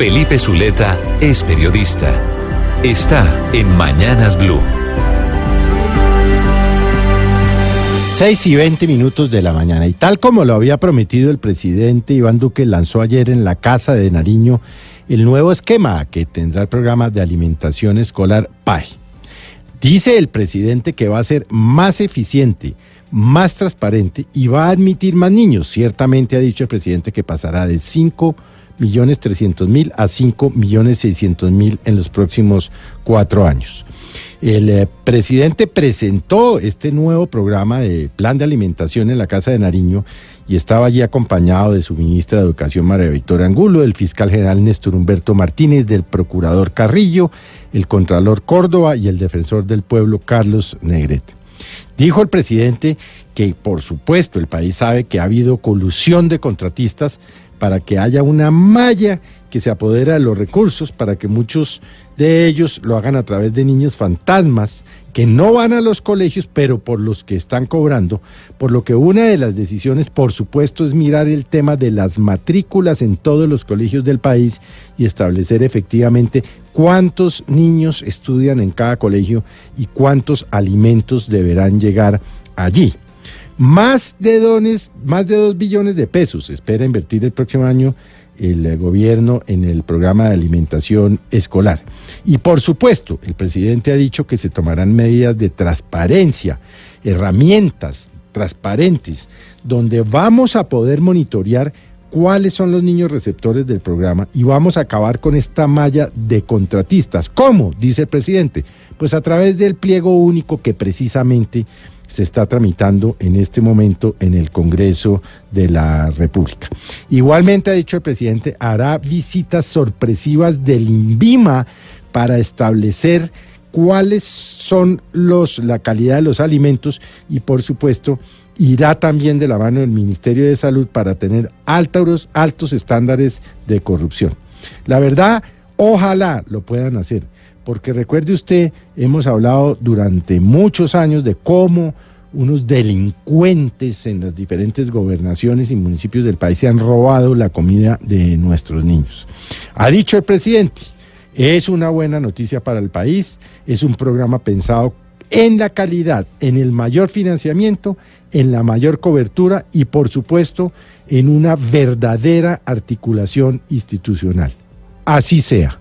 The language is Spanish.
Felipe Zuleta es periodista. Está en Mañanas Blue. 6 y 20 minutos de la mañana. Y tal como lo había prometido el presidente Iván Duque, lanzó ayer en la Casa de Nariño el nuevo esquema que tendrá el programa de alimentación escolar PAE. Dice el presidente que va a ser más eficiente, más transparente y va a admitir más niños. Ciertamente ha dicho el presidente que pasará de 5 millones 300 mil a 5 millones 600 mil en los próximos cuatro años. El eh, presidente presentó este nuevo programa de plan de alimentación en la Casa de Nariño y estaba allí acompañado de su ministra de Educación María Victoria Angulo, del fiscal general Néstor Humberto Martínez, del procurador Carrillo, el contralor Córdoba y el defensor del pueblo Carlos Negrete. Dijo el presidente que, por supuesto, el país sabe que ha habido colusión de contratistas para que haya una malla que se apodera de los recursos, para que muchos de ellos lo hagan a través de niños fantasmas que no van a los colegios, pero por los que están cobrando, por lo que una de las decisiones, por supuesto, es mirar el tema de las matrículas en todos los colegios del país y establecer efectivamente cuántos niños estudian en cada colegio y cuántos alimentos deberán llegar allí. Más de, dones, más de dos billones de pesos espera invertir el próximo año el eh, gobierno en el programa de alimentación escolar. Y por supuesto, el presidente ha dicho que se tomarán medidas de transparencia, herramientas transparentes, donde vamos a poder monitorear cuáles son los niños receptores del programa y vamos a acabar con esta malla de contratistas. ¿Cómo? Dice el presidente. Pues a través del pliego único que precisamente se está tramitando en este momento en el Congreso de la República. Igualmente ha dicho el presidente, hará visitas sorpresivas del INVIMA para establecer cuáles son los la calidad de los alimentos y por supuesto irá también de la mano del Ministerio de Salud para tener altos altos estándares de corrupción. La verdad, ojalá lo puedan hacer porque recuerde usted, hemos hablado durante muchos años de cómo unos delincuentes en las diferentes gobernaciones y municipios del país se han robado la comida de nuestros niños. Ha dicho el presidente, es una buena noticia para el país, es un programa pensado en la calidad, en el mayor financiamiento, en la mayor cobertura y por supuesto en una verdadera articulación institucional. Así sea.